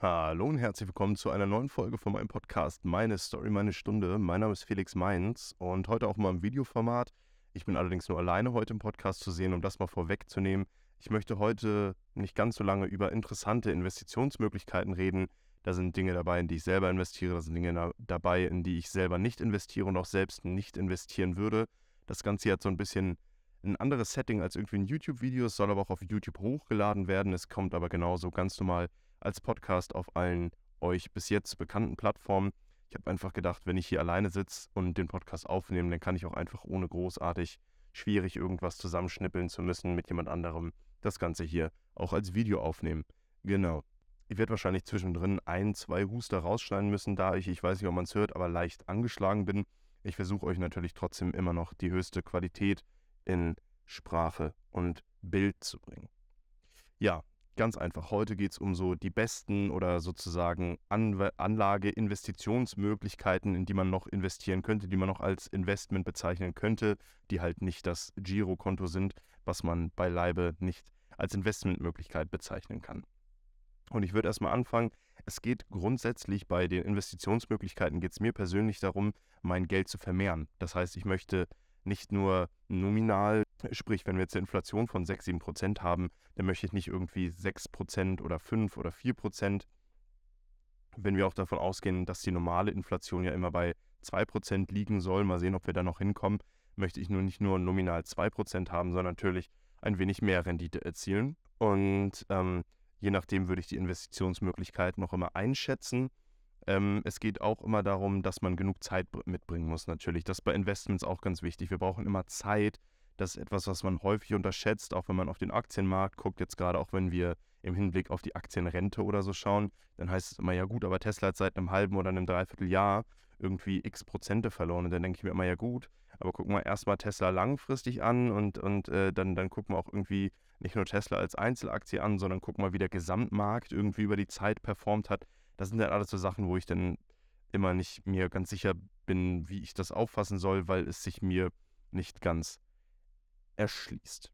Hallo und herzlich willkommen zu einer neuen Folge von meinem Podcast Meine Story, meine Stunde. Mein Name ist Felix Mainz und heute auch mal im Videoformat. Ich bin allerdings nur alleine heute im Podcast zu sehen, um das mal vorwegzunehmen. Ich möchte heute nicht ganz so lange über interessante Investitionsmöglichkeiten reden. Da sind Dinge dabei, in die ich selber investiere, da sind Dinge dabei, in die ich selber nicht investiere und auch selbst nicht investieren würde. Das Ganze hat so ein bisschen ein anderes Setting als irgendwie ein YouTube-Video. Es soll aber auch auf YouTube hochgeladen werden. Es kommt aber genauso ganz normal als Podcast auf allen euch bis jetzt bekannten Plattformen. Ich habe einfach gedacht, wenn ich hier alleine sitze und den Podcast aufnehme, dann kann ich auch einfach ohne großartig schwierig irgendwas zusammenschnippeln zu müssen mit jemand anderem das Ganze hier auch als Video aufnehmen. Genau. Ich werde wahrscheinlich zwischendrin ein, zwei Huster rausschneiden müssen, da ich, ich weiß nicht, ob man es hört, aber leicht angeschlagen bin. Ich versuche euch natürlich trotzdem immer noch die höchste Qualität in Sprache und Bild zu bringen. Ja, Ganz einfach, heute geht es um so die besten oder sozusagen An Anlage, Investitionsmöglichkeiten, in die man noch investieren könnte, die man noch als Investment bezeichnen könnte, die halt nicht das Girokonto sind, was man beileibe nicht als Investmentmöglichkeit bezeichnen kann. Und ich würde erstmal anfangen. Es geht grundsätzlich bei den Investitionsmöglichkeiten, geht es mir persönlich darum, mein Geld zu vermehren. Das heißt, ich möchte nicht nur nominal, sprich, wenn wir jetzt eine Inflation von 6, 7 Prozent haben, dann möchte ich nicht irgendwie 6 Prozent oder 5 oder 4 Prozent. Wenn wir auch davon ausgehen, dass die normale Inflation ja immer bei 2 Prozent liegen soll, mal sehen, ob wir da noch hinkommen, möchte ich nur nicht nur nominal 2 Prozent haben, sondern natürlich ein wenig mehr Rendite erzielen. Und ähm, je nachdem würde ich die Investitionsmöglichkeiten noch immer einschätzen ähm, es geht auch immer darum, dass man genug Zeit mitbringen muss, natürlich. Das ist bei Investments auch ganz wichtig. Wir brauchen immer Zeit. Das ist etwas, was man häufig unterschätzt, auch wenn man auf den Aktienmarkt guckt. Jetzt gerade auch, wenn wir im Hinblick auf die Aktienrente oder so schauen, dann heißt es immer, ja gut, aber Tesla hat seit einem halben oder einem Dreivierteljahr irgendwie x Prozente verloren. Und dann denke ich mir immer, ja gut, aber gucken wir erstmal Tesla langfristig an und, und äh, dann, dann gucken wir auch irgendwie nicht nur Tesla als Einzelaktie an, sondern gucken wir, wie der Gesamtmarkt irgendwie über die Zeit performt hat. Das sind dann alles so Sachen, wo ich dann immer nicht mir ganz sicher bin, wie ich das auffassen soll, weil es sich mir nicht ganz erschließt.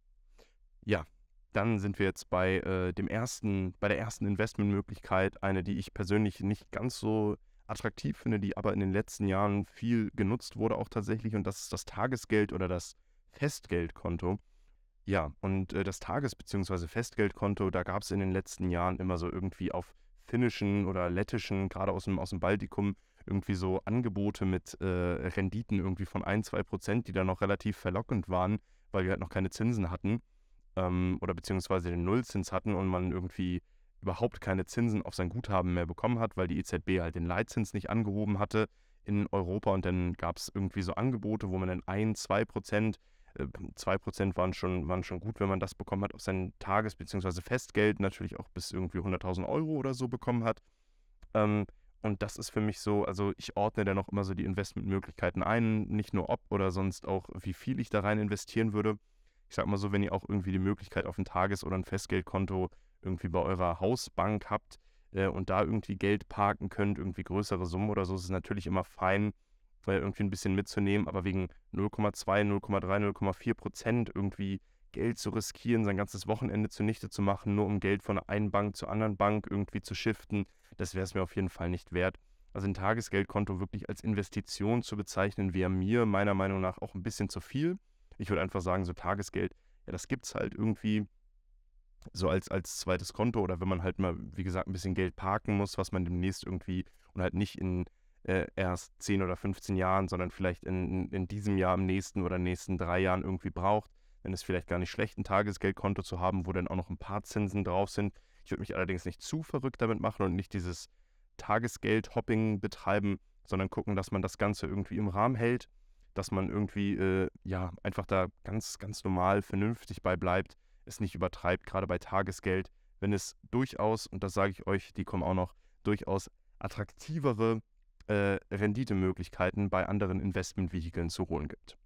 Ja, dann sind wir jetzt bei äh, dem ersten, bei der ersten Investmentmöglichkeit, eine, die ich persönlich nicht ganz so attraktiv finde, die aber in den letzten Jahren viel genutzt wurde auch tatsächlich, und das ist das Tagesgeld oder das Festgeldkonto. Ja, und äh, das Tages- bzw. Festgeldkonto, da gab es in den letzten Jahren immer so irgendwie auf finnischen oder lettischen, gerade aus dem, aus dem Baltikum, irgendwie so Angebote mit äh, Renditen irgendwie von 1, 2 Prozent, die dann noch relativ verlockend waren, weil wir halt noch keine Zinsen hatten ähm, oder beziehungsweise den Nullzins hatten und man irgendwie überhaupt keine Zinsen auf sein Guthaben mehr bekommen hat, weil die EZB halt den Leitzins nicht angehoben hatte in Europa. Und dann gab es irgendwie so Angebote, wo man dann 1, 2 Prozent 2% waren schon, waren schon gut, wenn man das bekommen hat auf sein Tages- bzw. Festgeld, natürlich auch bis irgendwie 100.000 Euro oder so bekommen hat. Ähm, und das ist für mich so, also ich ordne dann auch immer so die Investmentmöglichkeiten ein, nicht nur ob oder sonst auch, wie viel ich da rein investieren würde. Ich sag mal so, wenn ihr auch irgendwie die Möglichkeit auf ein Tages- oder ein Festgeldkonto irgendwie bei eurer Hausbank habt äh, und da irgendwie Geld parken könnt, irgendwie größere Summen oder so, ist es natürlich immer fein, irgendwie ein bisschen mitzunehmen, aber wegen 0,2, 0,3, 0,4 Prozent irgendwie Geld zu riskieren, sein ganzes Wochenende zunichte zu machen, nur um Geld von einer Bank zur anderen Bank irgendwie zu shiften, das wäre es mir auf jeden Fall nicht wert. Also ein Tagesgeldkonto wirklich als Investition zu bezeichnen, wäre mir meiner Meinung nach auch ein bisschen zu viel. Ich würde einfach sagen, so Tagesgeld, ja, das gibt es halt irgendwie so als, als zweites Konto oder wenn man halt mal, wie gesagt, ein bisschen Geld parken muss, was man demnächst irgendwie und halt nicht in äh, erst 10 oder 15 Jahren, sondern vielleicht in, in diesem Jahr, im nächsten oder nächsten drei Jahren irgendwie braucht. Dann ist vielleicht gar nicht schlecht, ein Tagesgeldkonto zu haben, wo dann auch noch ein paar Zinsen drauf sind. Ich würde mich allerdings nicht zu verrückt damit machen und nicht dieses Tagesgeld-Hopping betreiben, sondern gucken, dass man das Ganze irgendwie im Rahmen hält, dass man irgendwie äh, ja einfach da ganz, ganz normal, vernünftig bei bleibt, es nicht übertreibt, gerade bei Tagesgeld, wenn es durchaus, und das sage ich euch, die kommen auch noch, durchaus attraktivere äh, Renditemöglichkeiten bei anderen Investmentvehikeln zu holen gibt.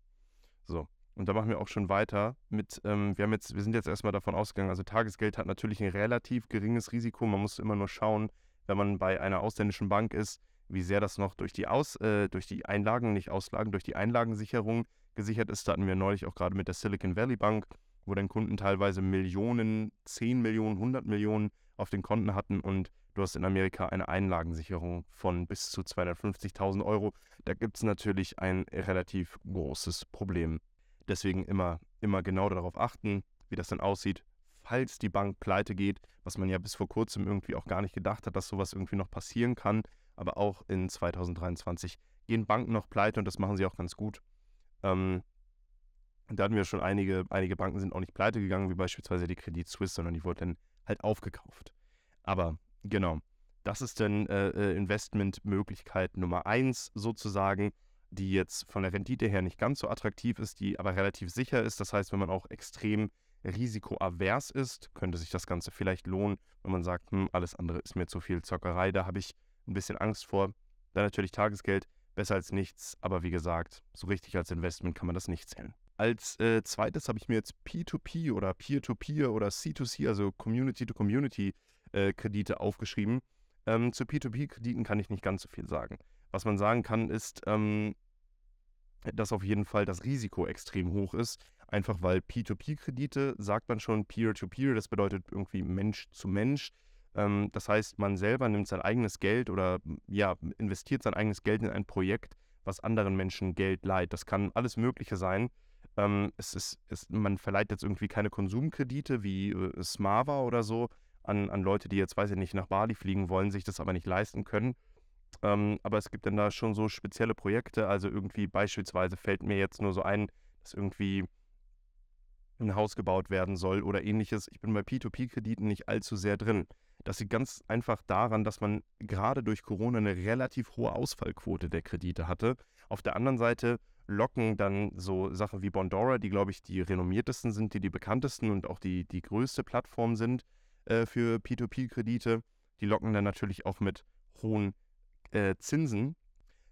So, und da machen wir auch schon weiter mit, ähm, wir, haben jetzt, wir sind jetzt erstmal davon ausgegangen, also Tagesgeld hat natürlich ein relativ geringes Risiko. Man muss immer nur schauen, wenn man bei einer ausländischen Bank ist, wie sehr das noch durch die, Aus, äh, durch die Einlagen, nicht Auslagen, durch die Einlagensicherung gesichert ist. Da hatten wir neulich auch gerade mit der Silicon Valley Bank, wo dann Kunden teilweise Millionen, 10 Millionen, 100 Millionen auf den Konten hatten und Du hast in Amerika eine Einlagensicherung von bis zu 250.000 Euro. Da gibt es natürlich ein relativ großes Problem. Deswegen immer, immer genau darauf achten, wie das dann aussieht, falls die Bank pleite geht, was man ja bis vor kurzem irgendwie auch gar nicht gedacht hat, dass sowas irgendwie noch passieren kann. Aber auch in 2023 gehen Banken noch pleite und das machen sie auch ganz gut. Ähm, da hatten wir schon einige, einige Banken sind auch nicht pleite gegangen, wie beispielsweise die Credit Suisse, sondern die wurden halt aufgekauft. Aber genau, das ist dann äh, äh Investmentmöglichkeit Nummer eins sozusagen, die jetzt von der Rendite her nicht ganz so attraktiv ist, die aber relativ sicher ist. Das heißt, wenn man auch extrem risikoavers ist, könnte sich das Ganze vielleicht lohnen, wenn man sagt, hm, alles andere ist mir zu viel Zockerei, da habe ich ein bisschen Angst vor. Dann natürlich Tagesgeld, besser als nichts, aber wie gesagt, so richtig als Investment kann man das nicht zählen. Als äh, zweites habe ich mir jetzt P2P oder Peer-to-Peer -Peer oder C2C, also Community-to-Community-Kredite äh, aufgeschrieben. Ähm, zu P2P-Krediten kann ich nicht ganz so viel sagen. Was man sagen kann, ist, ähm, dass auf jeden Fall das Risiko extrem hoch ist. Einfach weil P2P-Kredite, sagt man schon, Peer-to-Peer, -Peer, das bedeutet irgendwie Mensch zu Mensch. Ähm, das heißt, man selber nimmt sein eigenes Geld oder ja, investiert sein eigenes Geld in ein Projekt, was anderen Menschen Geld leiht. Das kann alles Mögliche sein. Ähm, es ist, es, man verleiht jetzt irgendwie keine Konsumkredite wie äh, Smava oder so an, an Leute, die jetzt, weiß ich nicht, nach Bali fliegen wollen, sich das aber nicht leisten können. Ähm, aber es gibt dann da schon so spezielle Projekte. Also irgendwie beispielsweise fällt mir jetzt nur so ein, dass irgendwie ein Haus gebaut werden soll oder ähnliches. Ich bin bei P2P-Krediten nicht allzu sehr drin. Das liegt ganz einfach daran, dass man gerade durch Corona eine relativ hohe Ausfallquote der Kredite hatte. Auf der anderen Seite locken dann so Sachen wie Bondora, die, glaube ich, die renommiertesten sind, die die bekanntesten und auch die, die größte Plattform sind äh, für P2P-Kredite. Die locken dann natürlich auch mit hohen äh, Zinsen.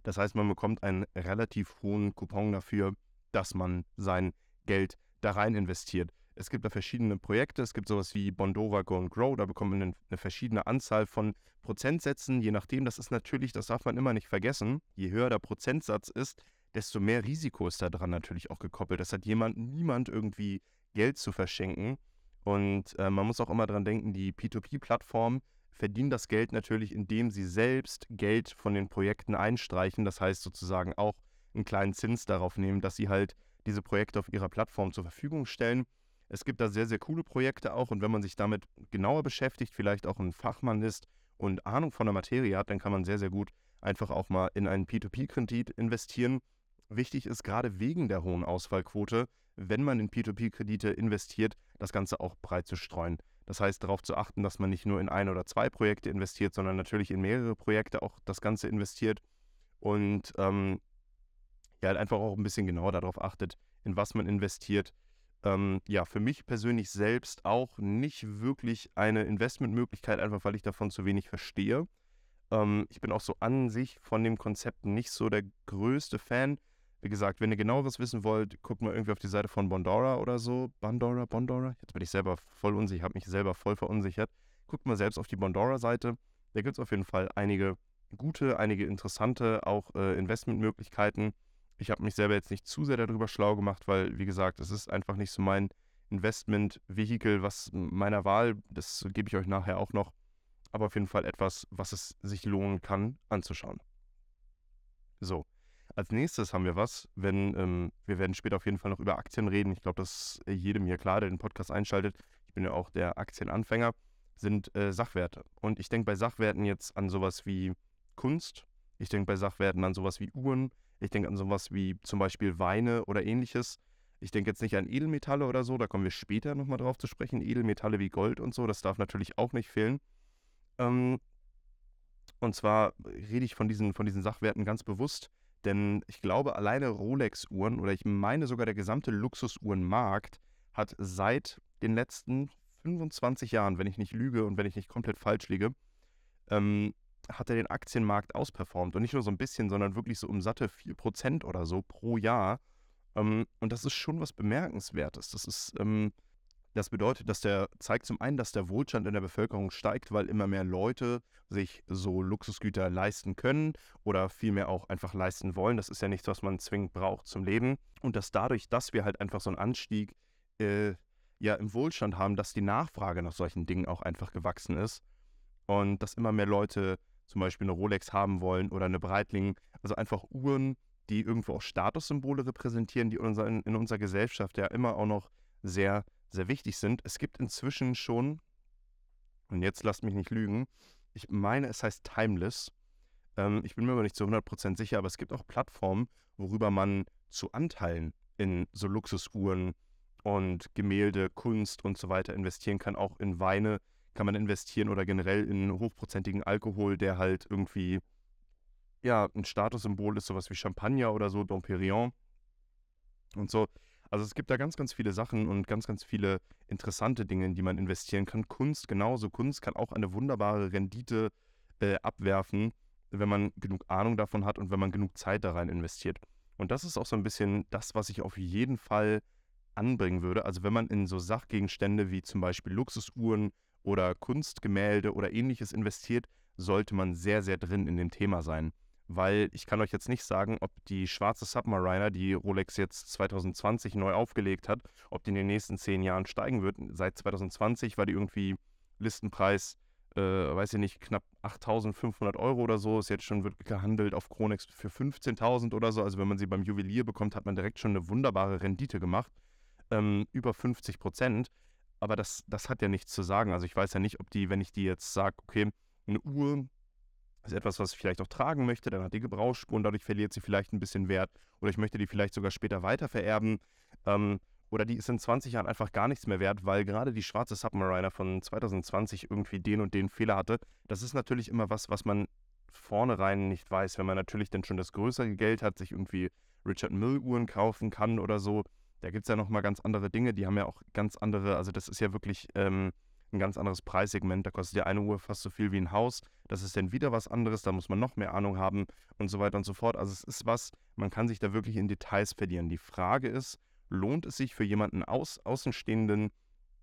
Das heißt, man bekommt einen relativ hohen Coupon dafür, dass man sein Geld da rein investiert. Es gibt da verschiedene Projekte. Es gibt sowas wie Bondora Go and Grow. Da bekommt man eine verschiedene Anzahl von Prozentsätzen. Je nachdem, das ist natürlich, das darf man immer nicht vergessen. Je höher der Prozentsatz ist, desto mehr Risiko ist da dran natürlich auch gekoppelt. Das hat jemand, niemand irgendwie Geld zu verschenken. Und äh, man muss auch immer dran denken, die P2P-Plattformen verdienen das Geld natürlich, indem sie selbst Geld von den Projekten einstreichen. Das heißt sozusagen auch einen kleinen Zins darauf nehmen, dass sie halt diese Projekte auf ihrer Plattform zur Verfügung stellen. Es gibt da sehr, sehr coole Projekte auch und wenn man sich damit genauer beschäftigt, vielleicht auch ein Fachmann ist und Ahnung von der Materie hat, dann kann man sehr, sehr gut einfach auch mal in einen P2P-Kredit investieren Wichtig ist gerade wegen der hohen Ausfallquote, wenn man in P2P-Kredite investiert, das Ganze auch breit zu streuen. Das heißt, darauf zu achten, dass man nicht nur in ein oder zwei Projekte investiert, sondern natürlich in mehrere Projekte auch das Ganze investiert und ähm, ja, halt einfach auch ein bisschen genauer darauf achtet, in was man investiert. Ähm, ja, für mich persönlich selbst auch nicht wirklich eine Investmentmöglichkeit, einfach weil ich davon zu wenig verstehe. Ähm, ich bin auch so an sich von dem Konzept nicht so der größte Fan. Wie gesagt, wenn ihr genaueres wissen wollt, guckt mal irgendwie auf die Seite von Bondora oder so. Bondora, Bondora? Jetzt bin ich selber voll unsicher, habe mich selber voll verunsichert. Guckt mal selbst auf die Bondora-Seite. Da gibt es auf jeden Fall einige gute, einige interessante auch äh, Investmentmöglichkeiten. Ich habe mich selber jetzt nicht zu sehr darüber schlau gemacht, weil, wie gesagt, es ist einfach nicht so mein Investment-Vehikel, was meiner Wahl, das gebe ich euch nachher auch noch, aber auf jeden Fall etwas, was es sich lohnen kann anzuschauen. So, als nächstes haben wir was, wenn ähm, wir werden später auf jeden Fall noch über Aktien reden. Ich glaube, das ist jedem hier klar, der den Podcast einschaltet. Ich bin ja auch der Aktienanfänger, sind äh, Sachwerte. Und ich denke bei Sachwerten jetzt an sowas wie Kunst. Ich denke bei Sachwerten an sowas wie Uhren. Ich denke an sowas wie zum Beispiel Weine oder ähnliches. Ich denke jetzt nicht an Edelmetalle oder so, da kommen wir später nochmal drauf zu sprechen. Edelmetalle wie Gold und so, das darf natürlich auch nicht fehlen. Ähm, und zwar rede ich von diesen, von diesen Sachwerten ganz bewusst, denn ich glaube, alleine Rolex-Uhren oder ich meine sogar der gesamte Luxusuhrenmarkt hat seit den letzten 25 Jahren, wenn ich nicht lüge und wenn ich nicht komplett falsch liege, ähm, hat er den Aktienmarkt ausperformt. Und nicht nur so ein bisschen, sondern wirklich so um satte 4% oder so pro Jahr. Ähm, und das ist schon was Bemerkenswertes. Das ist ähm, das bedeutet, dass der zeigt zum einen, dass der Wohlstand in der Bevölkerung steigt, weil immer mehr Leute sich so Luxusgüter leisten können oder vielmehr auch einfach leisten wollen. Das ist ja nichts, was man zwingend braucht zum Leben. Und dass dadurch, dass wir halt einfach so einen Anstieg äh, ja, im Wohlstand haben, dass die Nachfrage nach solchen Dingen auch einfach gewachsen ist. und dass immer mehr Leute zum Beispiel eine Rolex haben wollen oder eine Breitling. Also einfach Uhren, die irgendwo auch Statussymbole repräsentieren, die in unserer, in unserer Gesellschaft ja immer auch noch sehr, sehr wichtig sind. Es gibt inzwischen schon, und jetzt lasst mich nicht lügen, ich meine, es heißt Timeless. Ähm, ich bin mir aber nicht zu 100% sicher, aber es gibt auch Plattformen, worüber man zu Anteilen in so Luxusuhren und Gemälde, Kunst und so weiter investieren kann. Auch in Weine kann man investieren oder generell in hochprozentigen Alkohol, der halt irgendwie ja ein Statussymbol ist, sowas wie Champagner oder so, Dom und so. Also es gibt da ganz, ganz viele Sachen und ganz, ganz viele interessante Dinge, in die man investieren kann. Kunst genauso. Kunst kann auch eine wunderbare Rendite äh, abwerfen, wenn man genug Ahnung davon hat und wenn man genug Zeit da rein investiert. Und das ist auch so ein bisschen das, was ich auf jeden Fall anbringen würde. Also wenn man in so Sachgegenstände wie zum Beispiel Luxusuhren oder Kunstgemälde oder ähnliches investiert, sollte man sehr, sehr drin in dem Thema sein. Weil ich kann euch jetzt nicht sagen, ob die schwarze Submariner, die Rolex jetzt 2020 neu aufgelegt hat, ob die in den nächsten zehn Jahren steigen wird. Seit 2020 war die irgendwie Listenpreis äh, weiß ich nicht, knapp 8.500 Euro oder so. Ist jetzt schon wird gehandelt auf Chronex für 15.000 oder so. Also wenn man sie beim Juwelier bekommt, hat man direkt schon eine wunderbare Rendite gemacht. Ähm, über 50 Prozent. Aber das, das hat ja nichts zu sagen. Also ich weiß ja nicht, ob die, wenn ich die jetzt sage, okay, eine Uhr ist etwas, was ich vielleicht auch tragen möchte, dann hat die Gebrauchsspuren, dadurch verliert sie vielleicht ein bisschen Wert. Oder ich möchte die vielleicht sogar später weiter vererben. Ähm, oder die ist in 20 Jahren einfach gar nichts mehr wert, weil gerade die schwarze Submariner von 2020 irgendwie den und den Fehler hatte. Das ist natürlich immer was, was man vornherein nicht weiß, wenn man natürlich dann schon das größere Geld hat, sich irgendwie Richard Mill Uhren kaufen kann oder so. Da gibt es ja nochmal ganz andere Dinge, die haben ja auch ganz andere, also das ist ja wirklich ähm, ein ganz anderes Preissegment. Da kostet ja eine Uhr fast so viel wie ein Haus. Das ist dann wieder was anderes, da muss man noch mehr Ahnung haben und so weiter und so fort. Also es ist was, man kann sich da wirklich in Details verlieren. Die Frage ist, lohnt es sich für jemanden Aus, Außenstehenden,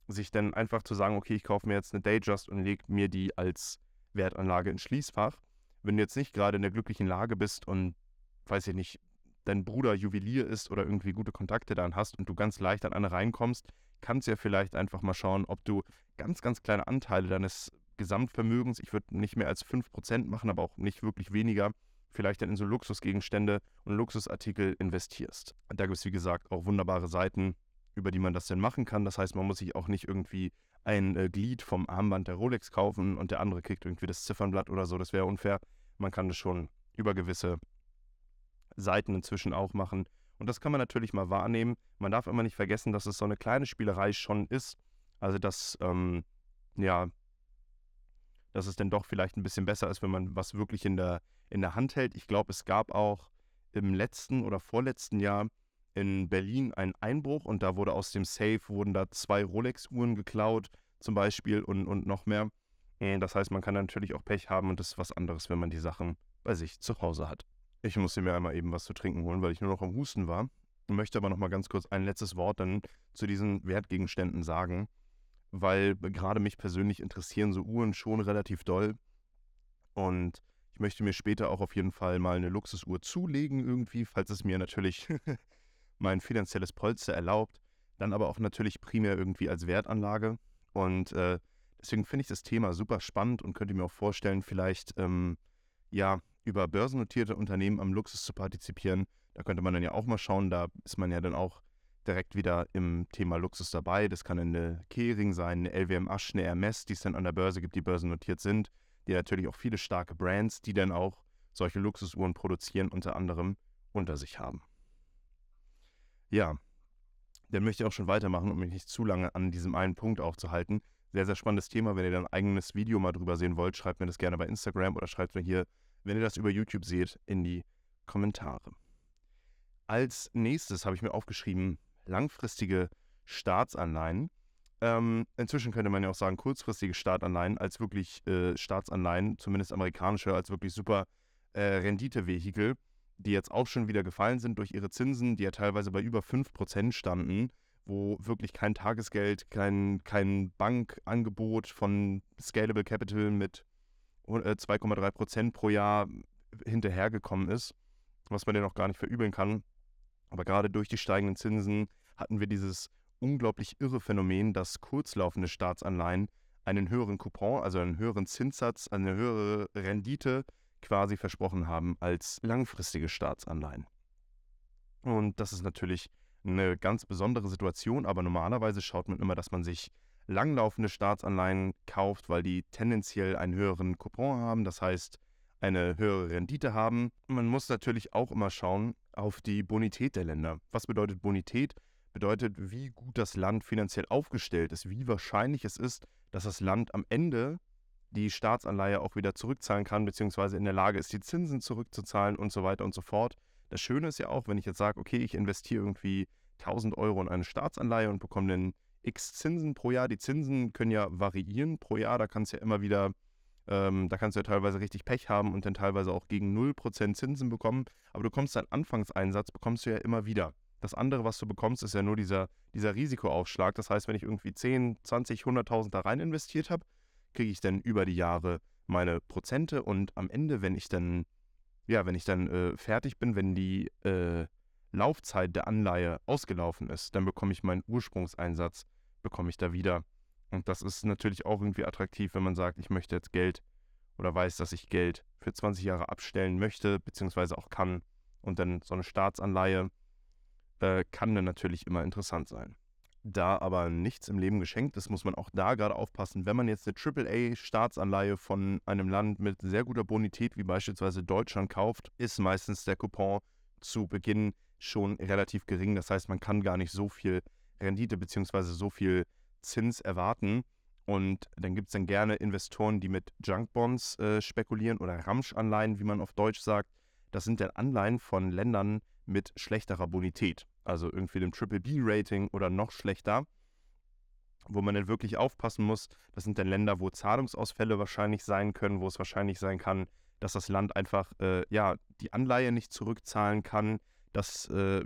sich dann einfach zu sagen, okay, ich kaufe mir jetzt eine Dayjust und lege mir die als Wertanlage ins Schließfach. Wenn du jetzt nicht gerade in der glücklichen Lage bist und, weiß ich nicht, dein Bruder Juwelier ist oder irgendwie gute Kontakte dann hast und du ganz leicht an eine reinkommst, kannst ja vielleicht einfach mal schauen, ob du ganz, ganz kleine Anteile deines Gesamtvermögens, ich würde nicht mehr als 5% machen, aber auch nicht wirklich weniger, vielleicht dann in so Luxusgegenstände und Luxusartikel investierst. Da gibt es, wie gesagt, auch wunderbare Seiten, über die man das denn machen kann. Das heißt, man muss sich auch nicht irgendwie ein äh, Glied vom Armband der Rolex kaufen und der andere kriegt irgendwie das Ziffernblatt oder so. Das wäre unfair. Man kann das schon über gewisse Seiten inzwischen auch machen. Und das kann man natürlich mal wahrnehmen. Man darf immer nicht vergessen, dass es so eine kleine Spielerei schon ist. Also, dass, ähm, ja, dass es denn doch vielleicht ein bisschen besser ist, wenn man was wirklich in der in der Hand hält. Ich glaube, es gab auch im letzten oder vorletzten Jahr in Berlin einen Einbruch und da wurde aus dem Safe wurden da zwei Rolex-Uhren geklaut zum Beispiel und, und noch mehr. Äh, das heißt, man kann natürlich auch Pech haben und das ist was anderes, wenn man die Sachen bei sich zu Hause hat. Ich musste mir einmal eben was zu trinken holen, weil ich nur noch am Husten war. Ich möchte aber noch mal ganz kurz ein letztes Wort dann zu diesen Wertgegenständen sagen, weil gerade mich persönlich interessieren so Uhren schon relativ doll. Und ich möchte mir später auch auf jeden Fall mal eine Luxusuhr zulegen irgendwie, falls es mir natürlich mein finanzielles Polster erlaubt. Dann aber auch natürlich primär irgendwie als Wertanlage. Und äh, deswegen finde ich das Thema super spannend und könnte mir auch vorstellen, vielleicht ähm, ja über börsennotierte Unternehmen am Luxus zu partizipieren. Da könnte man dann ja auch mal schauen. Da ist man ja dann auch direkt wieder im Thema Luxus dabei. Das kann eine Kering sein, eine LWM Asch, eine Hermes, die es dann an der Börse gibt, die börsennotiert sind die natürlich auch viele starke Brands, die dann auch solche Luxusuhren produzieren, unter anderem unter sich haben. Ja, dann möchte ich auch schon weitermachen, um mich nicht zu lange an diesem einen Punkt aufzuhalten. Sehr, sehr spannendes Thema. Wenn ihr dann ein eigenes Video mal drüber sehen wollt, schreibt mir das gerne bei Instagram oder schreibt mir hier, wenn ihr das über YouTube seht, in die Kommentare. Als nächstes habe ich mir aufgeschrieben, langfristige Staatsanleihen. Ähm, inzwischen könnte man ja auch sagen, kurzfristige Staatsanleihen als wirklich äh, Staatsanleihen, zumindest amerikanische, als wirklich super äh, Renditevehikel, die jetzt auch schon wieder gefallen sind durch ihre Zinsen, die ja teilweise bei über 5% standen, wo wirklich kein Tagesgeld, kein, kein Bankangebot von Scalable Capital mit äh, 2,3% pro Jahr hinterhergekommen ist, was man ja noch gar nicht verübeln kann. Aber gerade durch die steigenden Zinsen hatten wir dieses unglaublich irre Phänomen, dass kurzlaufende Staatsanleihen einen höheren Coupon, also einen höheren Zinssatz, eine höhere Rendite quasi versprochen haben als langfristige Staatsanleihen. Und das ist natürlich eine ganz besondere Situation, aber normalerweise schaut man immer, dass man sich langlaufende Staatsanleihen kauft, weil die tendenziell einen höheren Coupon haben, das heißt eine höhere Rendite haben. Man muss natürlich auch immer schauen auf die Bonität der Länder. Was bedeutet Bonität? Bedeutet, wie gut das Land finanziell aufgestellt ist, wie wahrscheinlich es ist, dass das Land am Ende die Staatsanleihe auch wieder zurückzahlen kann, beziehungsweise in der Lage ist, die Zinsen zurückzuzahlen und so weiter und so fort. Das Schöne ist ja auch, wenn ich jetzt sage, okay, ich investiere irgendwie 1000 Euro in eine Staatsanleihe und bekomme dann x Zinsen pro Jahr. Die Zinsen können ja variieren pro Jahr, da kannst du ja immer wieder, ähm, da kannst du ja teilweise richtig Pech haben und dann teilweise auch gegen 0% Zinsen bekommen. Aber du kommst deinen Anfangseinsatz, bekommst du ja immer wieder. Das andere, was du bekommst, ist ja nur dieser, dieser Risikoaufschlag. Das heißt, wenn ich irgendwie 10, 20, 100.000 da rein investiert habe, kriege ich dann über die Jahre meine Prozente und am Ende, wenn ich dann, ja, wenn ich dann äh, fertig bin, wenn die äh, Laufzeit der Anleihe ausgelaufen ist, dann bekomme ich meinen Ursprungseinsatz, bekomme ich da wieder. Und das ist natürlich auch irgendwie attraktiv, wenn man sagt, ich möchte jetzt Geld oder weiß, dass ich Geld für 20 Jahre abstellen möchte, beziehungsweise auch kann. Und dann so eine Staatsanleihe äh, kann dann natürlich immer interessant sein. Da aber nichts im Leben geschenkt ist, muss man auch da gerade aufpassen. Wenn man jetzt eine AAA-Staatsanleihe von einem Land mit sehr guter Bonität wie beispielsweise Deutschland kauft, ist meistens der Coupon zu Beginn schon relativ gering. Das heißt, man kann gar nicht so viel Rendite bzw. so viel Zins erwarten. Und dann gibt es dann gerne Investoren, die mit Junkbonds äh, spekulieren oder Ramschanleihen, wie man auf Deutsch sagt. Das sind dann Anleihen von Ländern mit schlechterer Bonität, also irgendwie dem Triple B-Rating oder noch schlechter, wo man dann wirklich aufpassen muss. Das sind dann Länder, wo Zahlungsausfälle wahrscheinlich sein können, wo es wahrscheinlich sein kann, dass das Land einfach äh, ja die Anleihe nicht zurückzahlen kann, dass äh,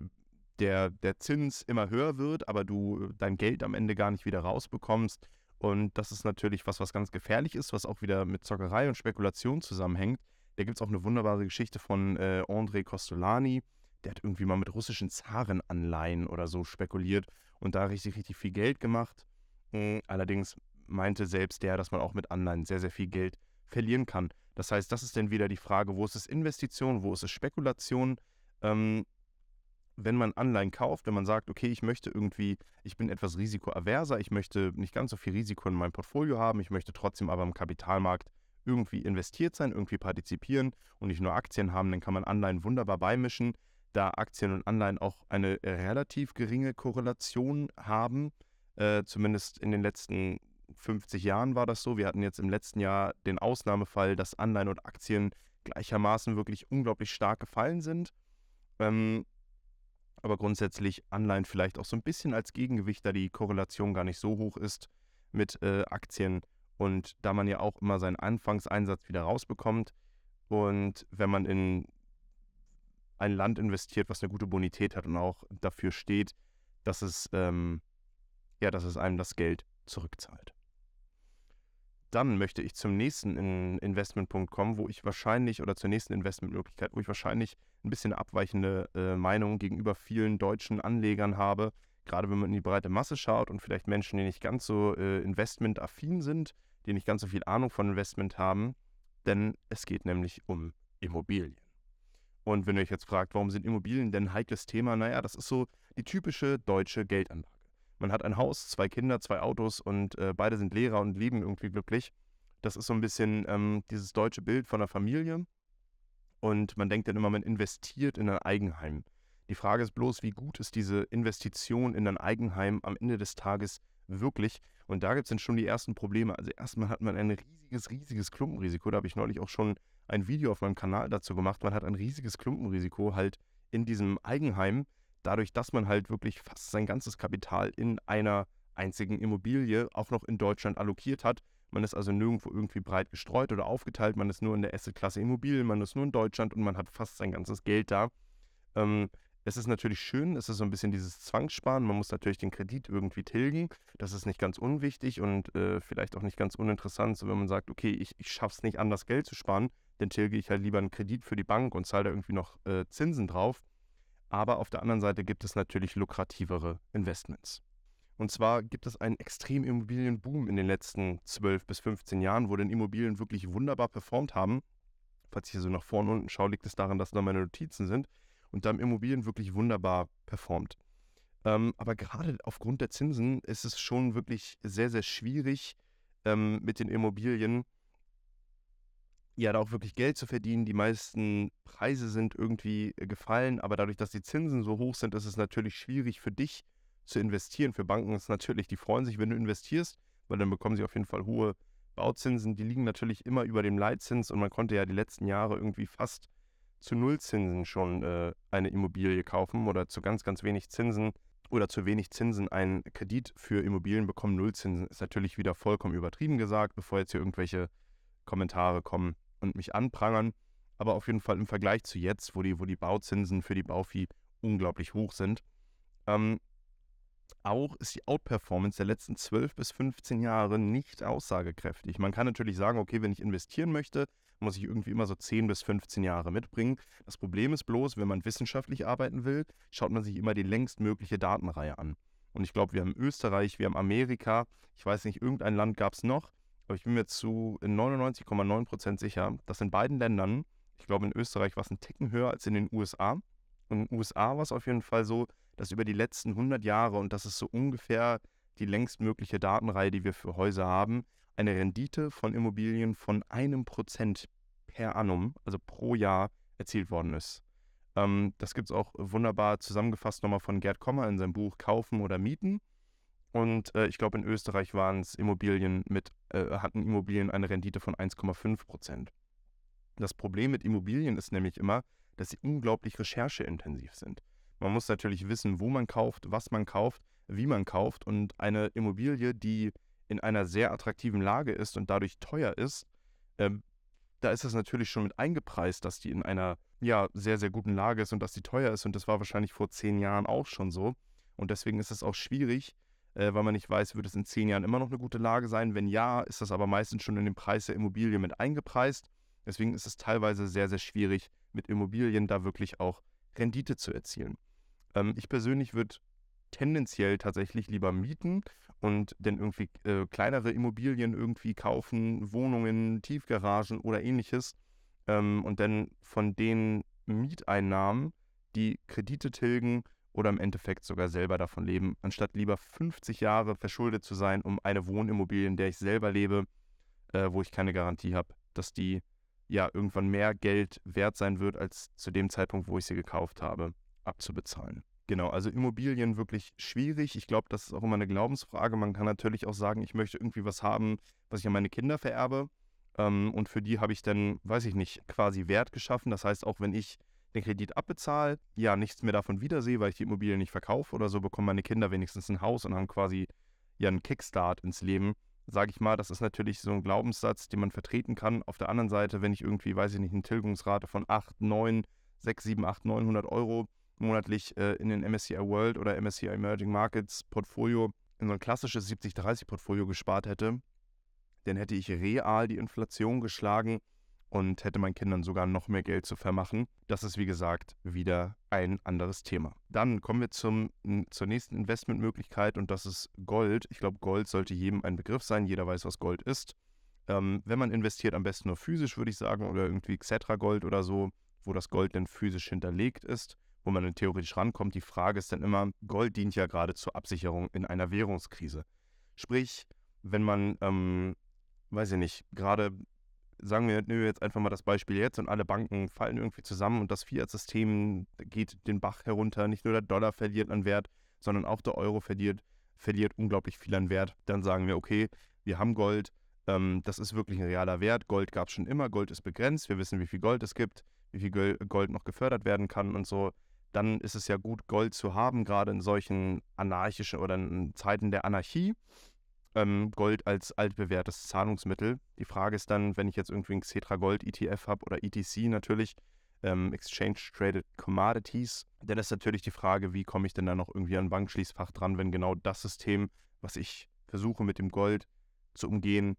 der, der Zins immer höher wird, aber du dein Geld am Ende gar nicht wieder rausbekommst. Und das ist natürlich was, was ganz gefährlich ist, was auch wieder mit Zockerei und Spekulation zusammenhängt. Da gibt es auch eine wunderbare Geschichte von äh, André Costolani. Der hat irgendwie mal mit russischen Zarenanleihen oder so spekuliert und da richtig, richtig viel Geld gemacht. Hm, allerdings meinte selbst der, dass man auch mit Anleihen sehr, sehr viel Geld verlieren kann. Das heißt, das ist dann wieder die Frage, wo ist es Investition, wo ist es Spekulation? Ähm, wenn man Anleihen kauft, wenn man sagt, okay, ich möchte irgendwie, ich bin etwas risikoaverser, ich möchte nicht ganz so viel Risiko in meinem Portfolio haben, ich möchte trotzdem aber im Kapitalmarkt irgendwie investiert sein, irgendwie partizipieren und nicht nur Aktien haben, dann kann man Anleihen wunderbar beimischen, da Aktien und Anleihen auch eine relativ geringe Korrelation haben. Äh, zumindest in den letzten 50 Jahren war das so. Wir hatten jetzt im letzten Jahr den Ausnahmefall, dass Anleihen und Aktien gleichermaßen wirklich unglaublich stark gefallen sind. Ähm, aber grundsätzlich Anleihen vielleicht auch so ein bisschen als Gegengewicht, da die Korrelation gar nicht so hoch ist mit äh, Aktien und da man ja auch immer seinen Anfangseinsatz wieder rausbekommt und wenn man in ein Land investiert, was eine gute Bonität hat und auch dafür steht, dass es, ähm, ja, dass es einem das Geld zurückzahlt dann möchte ich zum nächsten Investmentpunkt kommen, wo ich wahrscheinlich, oder zur nächsten Investmentmöglichkeit, wo ich wahrscheinlich ein bisschen abweichende äh, Meinung gegenüber vielen deutschen Anlegern habe. Gerade wenn man in die breite Masse schaut und vielleicht Menschen, die nicht ganz so äh, investmentaffin sind, die nicht ganz so viel Ahnung von Investment haben. Denn es geht nämlich um Immobilien. Und wenn ihr euch jetzt fragt, warum sind Immobilien denn ein heikles Thema? Naja, das ist so die typische deutsche Geldanlage. Man hat ein Haus, zwei Kinder, zwei Autos und äh, beide sind Lehrer und leben irgendwie glücklich. Das ist so ein bisschen ähm, dieses deutsche Bild von der Familie. Und man denkt dann immer, man investiert in ein Eigenheim. Die Frage ist bloß, wie gut ist diese Investition in ein Eigenheim am Ende des Tages wirklich? Und da gibt es dann schon die ersten Probleme. Also erstmal hat man ein riesiges, riesiges Klumpenrisiko. Da habe ich neulich auch schon ein Video auf meinem Kanal dazu gemacht. Man hat ein riesiges Klumpenrisiko halt in diesem Eigenheim, dadurch, dass man halt wirklich fast sein ganzes Kapital in einer einzigen Immobilie auch noch in Deutschland allokiert hat. Man ist also nirgendwo irgendwie breit gestreut oder aufgeteilt, man ist nur in der Asset-Klasse Immobilien, man ist nur in Deutschland und man hat fast sein ganzes Geld da. Ähm, es ist natürlich schön, es ist so ein bisschen dieses Zwangssparen. Man muss natürlich den Kredit irgendwie tilgen. Das ist nicht ganz unwichtig und äh, vielleicht auch nicht ganz uninteressant, so wenn man sagt, okay, ich, ich schaffe es nicht an, das Geld zu sparen, dann tilge ich halt lieber einen Kredit für die Bank und zahle da irgendwie noch äh, Zinsen drauf. Aber auf der anderen Seite gibt es natürlich lukrativere Investments. Und zwar gibt es einen extremen Immobilienboom in den letzten 12 bis 15 Jahren, wo denn Immobilien wirklich wunderbar performt haben. Falls ich hier so nach vorne unten schaue, liegt es daran, dass da meine Notizen sind. Und da haben Immobilien wirklich wunderbar performt. Ähm, aber gerade aufgrund der Zinsen ist es schon wirklich sehr, sehr schwierig, ähm, mit den Immobilien ja da auch wirklich Geld zu verdienen. Die meisten Preise sind irgendwie äh, gefallen, aber dadurch, dass die Zinsen so hoch sind, ist es natürlich schwierig für dich zu investieren. Für Banken ist natürlich, die freuen sich, wenn du investierst, weil dann bekommen sie auf jeden Fall hohe Bauzinsen. Die liegen natürlich immer über dem Leitzins und man konnte ja die letzten Jahre irgendwie fast zu Nullzinsen schon äh, eine Immobilie kaufen oder zu ganz, ganz wenig Zinsen oder zu wenig Zinsen einen Kredit für Immobilien bekommen. Nullzinsen ist natürlich wieder vollkommen übertrieben gesagt, bevor jetzt hier irgendwelche Kommentare kommen und mich anprangern. Aber auf jeden Fall im Vergleich zu jetzt, wo die, wo die Bauzinsen für die Bauvieh unglaublich hoch sind, ähm, auch ist die Outperformance der letzten 12 bis 15 Jahre nicht aussagekräftig. Man kann natürlich sagen, okay, wenn ich investieren möchte, muss ich irgendwie immer so 10 bis 15 Jahre mitbringen. Das Problem ist bloß, wenn man wissenschaftlich arbeiten will, schaut man sich immer die längstmögliche Datenreihe an. Und ich glaube, wir haben Österreich, wir haben Amerika, ich weiß nicht, irgendein Land gab es noch, aber ich bin mir zu 99,9% sicher, dass in beiden Ländern, ich glaube in Österreich war es ein Ticken höher als in den USA. Und in den USA war es auf jeden Fall so, dass über die letzten 100 Jahre, und das ist so ungefähr die längstmögliche Datenreihe, die wir für Häuser haben, eine Rendite von Immobilien von einem Prozent per annum, also pro Jahr, erzielt worden ist. Ähm, das gibt es auch wunderbar zusammengefasst nochmal von Gerd Kommer in seinem Buch Kaufen oder Mieten. Und äh, ich glaube, in Österreich waren es Immobilien mit, äh, hatten Immobilien eine Rendite von 1,5 Prozent. Das Problem mit Immobilien ist nämlich immer, dass sie unglaublich rechercheintensiv sind. Man muss natürlich wissen, wo man kauft, was man kauft, wie man kauft. Und eine Immobilie, die in einer sehr attraktiven Lage ist und dadurch teuer ist, ähm, da ist es natürlich schon mit eingepreist, dass die in einer ja, sehr, sehr guten Lage ist und dass die teuer ist. Und das war wahrscheinlich vor zehn Jahren auch schon so. Und deswegen ist es auch schwierig, äh, weil man nicht weiß, wird es in zehn Jahren immer noch eine gute Lage sein. Wenn ja, ist das aber meistens schon in den Preis der Immobilie mit eingepreist. Deswegen ist es teilweise sehr, sehr schwierig, mit Immobilien da wirklich auch Rendite zu erzielen. Ähm, ich persönlich würde tendenziell tatsächlich lieber mieten und dann irgendwie äh, kleinere Immobilien irgendwie kaufen, Wohnungen, Tiefgaragen oder ähnliches ähm, und dann von den Mieteinnahmen die Kredite tilgen oder im Endeffekt sogar selber davon leben, anstatt lieber 50 Jahre verschuldet zu sein, um eine Wohnimmobilie, in der ich selber lebe, äh, wo ich keine Garantie habe, dass die ja irgendwann mehr Geld wert sein wird, als zu dem Zeitpunkt, wo ich sie gekauft habe, abzubezahlen. Genau, also Immobilien wirklich schwierig. Ich glaube, das ist auch immer eine Glaubensfrage. Man kann natürlich auch sagen, ich möchte irgendwie was haben, was ich an meine Kinder vererbe. Ähm, und für die habe ich dann, weiß ich nicht, quasi Wert geschaffen. Das heißt, auch wenn ich den Kredit abbezahle, ja, nichts mehr davon wiedersehe, weil ich die Immobilie nicht verkaufe oder so, bekommen meine Kinder wenigstens ein Haus und haben quasi ja einen Kickstart ins Leben. Sage ich mal, das ist natürlich so ein Glaubenssatz, den man vertreten kann. Auf der anderen Seite, wenn ich irgendwie, weiß ich nicht, eine Tilgungsrate von 8, 9, 6, 7, 8, 900 Euro monatlich äh, in den MSCI World oder MSCI Emerging Markets Portfolio in so ein klassisches 70-30 Portfolio gespart hätte, dann hätte ich real die Inflation geschlagen und hätte meinen Kindern sogar noch mehr Geld zu vermachen. Das ist wie gesagt wieder ein anderes Thema. Dann kommen wir zum, zur nächsten Investmentmöglichkeit und das ist Gold. Ich glaube, Gold sollte jedem ein Begriff sein. Jeder weiß, was Gold ist. Ähm, wenn man investiert, am besten nur physisch, würde ich sagen, oder irgendwie Xetra Gold oder so, wo das Gold dann physisch hinterlegt ist wo man dann theoretisch rankommt. Die Frage ist dann immer, Gold dient ja gerade zur Absicherung in einer Währungskrise. Sprich, wenn man, ähm, weiß ich nicht, gerade sagen wir, nehmen wir jetzt einfach mal das Beispiel jetzt und alle Banken fallen irgendwie zusammen und das Fiat-System geht den Bach herunter. Nicht nur der Dollar verliert an Wert, sondern auch der Euro verliert, verliert unglaublich viel an Wert. Dann sagen wir, okay, wir haben Gold, ähm, das ist wirklich ein realer Wert. Gold gab es schon immer, Gold ist begrenzt, wir wissen, wie viel Gold es gibt, wie viel Gold noch gefördert werden kann und so dann ist es ja gut, Gold zu haben, gerade in solchen anarchischen oder in Zeiten der Anarchie. Ähm, Gold als altbewährtes Zahlungsmittel. Die Frage ist dann, wenn ich jetzt irgendwie ein Xetra Gold ETF habe oder ETC natürlich, ähm, Exchange Traded Commodities, dann ist natürlich die Frage, wie komme ich denn da noch irgendwie an Bankschließfach dran, wenn genau das System, was ich versuche mit dem Gold zu umgehen,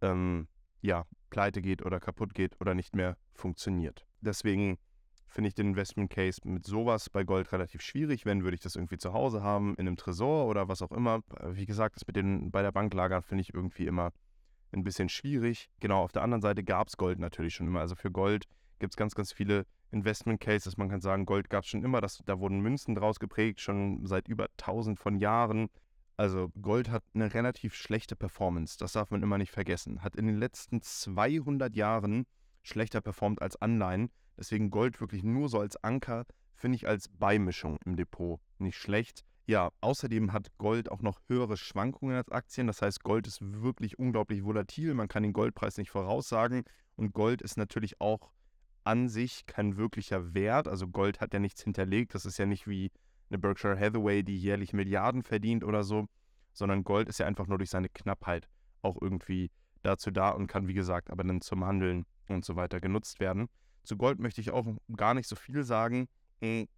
ähm, ja, pleite geht oder kaputt geht oder nicht mehr funktioniert. Deswegen finde ich den Investment Case mit sowas bei Gold relativ schwierig. Wenn, würde ich das irgendwie zu Hause haben, in einem Tresor oder was auch immer. Wie gesagt, das mit den bei der Bank lagern finde ich irgendwie immer ein bisschen schwierig. Genau, auf der anderen Seite gab es Gold natürlich schon immer. Also für Gold gibt es ganz, ganz viele Investment Cases. Man kann sagen, Gold gab es schon immer. Das, da wurden Münzen draus geprägt, schon seit über tausend von Jahren. Also Gold hat eine relativ schlechte Performance. Das darf man immer nicht vergessen. Hat in den letzten 200 Jahren schlechter performt als Anleihen. Deswegen Gold wirklich nur so als Anker, finde ich als Beimischung im Depot nicht schlecht. Ja, außerdem hat Gold auch noch höhere Schwankungen als Aktien. Das heißt, Gold ist wirklich unglaublich volatil. Man kann den Goldpreis nicht voraussagen. Und Gold ist natürlich auch an sich kein wirklicher Wert. Also Gold hat ja nichts hinterlegt. Das ist ja nicht wie eine Berkshire Hathaway, die jährlich Milliarden verdient oder so, sondern Gold ist ja einfach nur durch seine Knappheit auch irgendwie dazu da und kann, wie gesagt, aber dann zum Handeln und so weiter genutzt werden. Zu Gold möchte ich auch gar nicht so viel sagen. Hm,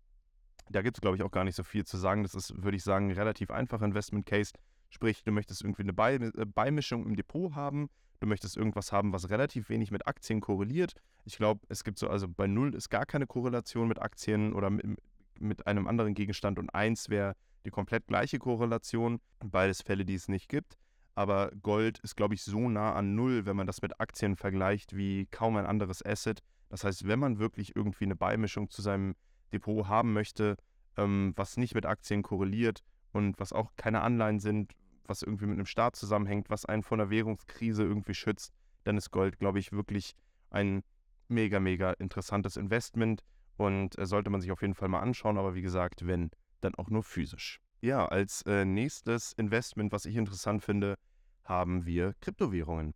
da gibt es, glaube ich, auch gar nicht so viel zu sagen. Das ist, würde ich sagen, ein relativ einfacher Investment Case. Sprich, du möchtest irgendwie eine äh, Beimischung im Depot haben. Du möchtest irgendwas haben, was relativ wenig mit Aktien korreliert. Ich glaube, es gibt so, also bei Null ist gar keine Korrelation mit Aktien oder mit, mit einem anderen Gegenstand und 1 wäre die komplett gleiche Korrelation. Beides Fälle, die es nicht gibt. Aber Gold ist, glaube ich, so nah an Null, wenn man das mit Aktien vergleicht, wie kaum ein anderes Asset. Das heißt, wenn man wirklich irgendwie eine Beimischung zu seinem Depot haben möchte, ähm, was nicht mit Aktien korreliert und was auch keine Anleihen sind, was irgendwie mit einem Staat zusammenhängt, was einen vor einer Währungskrise irgendwie schützt, dann ist Gold, glaube ich, wirklich ein mega, mega interessantes Investment und äh, sollte man sich auf jeden Fall mal anschauen, aber wie gesagt, wenn, dann auch nur physisch. Ja, als äh, nächstes Investment, was ich interessant finde, haben wir Kryptowährungen.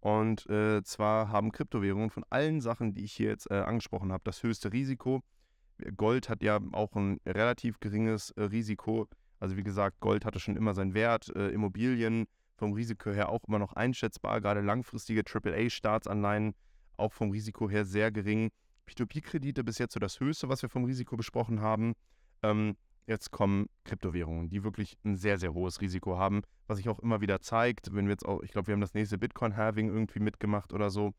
Und äh, zwar haben Kryptowährungen von allen Sachen, die ich hier jetzt äh, angesprochen habe, das höchste Risiko. Gold hat ja auch ein relativ geringes äh, Risiko. Also wie gesagt, Gold hatte schon immer seinen Wert. Äh, Immobilien vom Risiko her auch immer noch einschätzbar. Gerade langfristige AAA-Staatsanleihen auch vom Risiko her sehr gering. P2P-Kredite bis jetzt so das höchste, was wir vom Risiko besprochen haben. Ähm, Jetzt kommen Kryptowährungen, die wirklich ein sehr, sehr hohes Risiko haben, was sich auch immer wieder zeigt. Wenn wir jetzt auch, ich glaube, wir haben das nächste Bitcoin-Halving irgendwie mitgemacht oder so.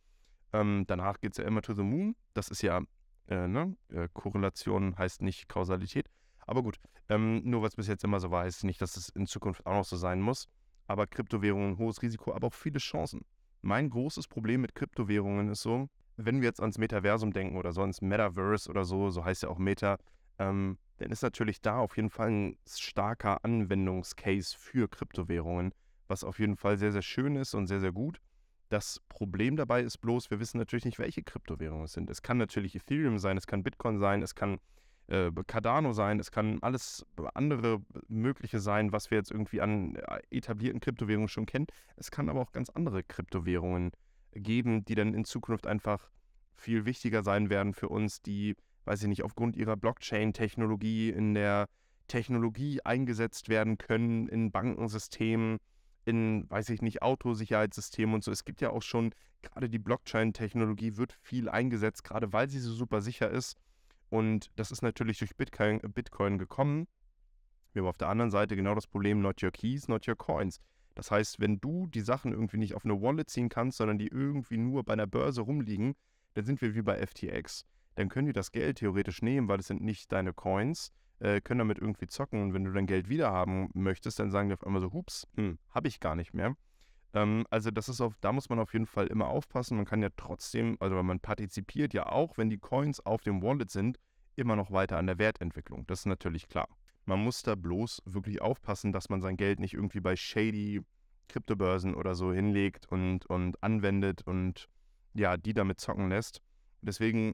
Ähm, danach geht es ja immer to the moon. Das ist ja, äh, ne? Äh, Korrelation heißt nicht Kausalität. Aber gut, ähm, nur was bis jetzt immer so war, heißt nicht, dass es in Zukunft auch noch so sein muss. Aber Kryptowährungen, hohes Risiko, aber auch viele Chancen. Mein großes Problem mit Kryptowährungen ist so, wenn wir jetzt ans Metaversum denken oder so ans Metaverse oder so, so heißt ja auch Meta, ähm, dann ist natürlich da auf jeden Fall ein starker Anwendungscase für Kryptowährungen, was auf jeden Fall sehr, sehr schön ist und sehr, sehr gut. Das Problem dabei ist bloß, wir wissen natürlich nicht, welche Kryptowährungen es sind. Es kann natürlich Ethereum sein, es kann Bitcoin sein, es kann äh, Cardano sein, es kann alles andere mögliche sein, was wir jetzt irgendwie an äh, etablierten Kryptowährungen schon kennen. Es kann aber auch ganz andere Kryptowährungen geben, die dann in Zukunft einfach viel wichtiger sein werden für uns, die weiß ich nicht, aufgrund ihrer Blockchain-Technologie in der Technologie eingesetzt werden können, in Bankensystemen, in, weiß ich nicht, Autosicherheitssystemen und so. Es gibt ja auch schon, gerade die Blockchain-Technologie wird viel eingesetzt, gerade weil sie so super sicher ist. Und das ist natürlich durch Bitcoin, Bitcoin gekommen. Wir haben auf der anderen Seite genau das Problem, not your keys, not your coins. Das heißt, wenn du die Sachen irgendwie nicht auf eine Wallet ziehen kannst, sondern die irgendwie nur bei einer Börse rumliegen, dann sind wir wie bei FTX dann können die das Geld theoretisch nehmen, weil es sind nicht deine Coins, äh, können damit irgendwie zocken und wenn du dein Geld wiederhaben möchtest, dann sagen die auf einmal so, hups, hm, habe ich gar nicht mehr. Ähm, also das ist auf, da muss man auf jeden Fall immer aufpassen. Man kann ja trotzdem, also man partizipiert ja auch, wenn die Coins auf dem Wallet sind, immer noch weiter an der Wertentwicklung. Das ist natürlich klar. Man muss da bloß wirklich aufpassen, dass man sein Geld nicht irgendwie bei shady Kryptobörsen oder so hinlegt und, und anwendet und ja, die damit zocken lässt. Deswegen